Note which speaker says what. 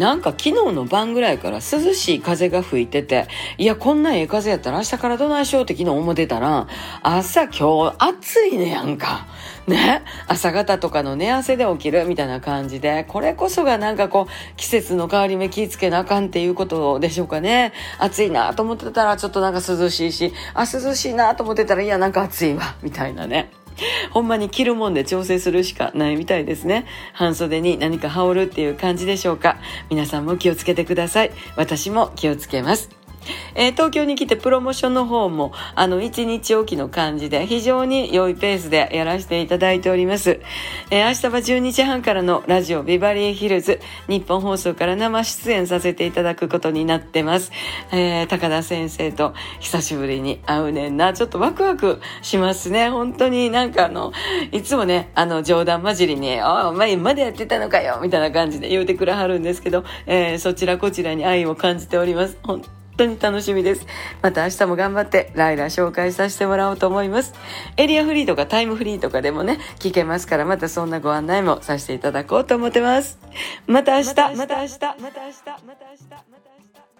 Speaker 1: なんか昨日の晩ぐらいから涼しい風が吹いてて、いや、こんなええ風やったら明日からどないしようって昨日思ってたら、朝今日暑いねやんか。ね？朝方とかの寝汗で起きるみたいな感じで、これこそがなんかこう、季節の変わり目気ぃつけなあかんっていうことでしょうかね。暑いなと思ってたらちょっとなんか涼しいし、あ、涼しいなと思ってたら、いや、なんか暑いわ、みたいなね。ほんまに着るもんで調整するしかないみたいですね。半袖に何か羽織るっていう感じでしょうか。皆さんも気をつけてください。私も気をつけます。えー、東京に来てプロモーションの方も、あの、1日おきの感じで、非常に良いペースでやらせていただいております。えー、明日は12時半からのラジオビバリーヒルズ、日本放送から生出演させていただくことになってます。えー、高田先生と久しぶりに会うねんな。ちょっとワクワクしますね。本当になんかあの、いつもね、あの、冗談交じりに、あ、お前までやってたのかよみたいな感じで言うてくれはるんですけど、え、そちらこちらに愛を感じております。当に楽しみです。また明日も頑張ってライラ紹介させてもらおうと思います。エリアフリーとかタイムフリーとかでもね、聞けますからまたそんなご案内もさせていただこうと思ってます。また明日、また明日、また明日、また明日、また明日。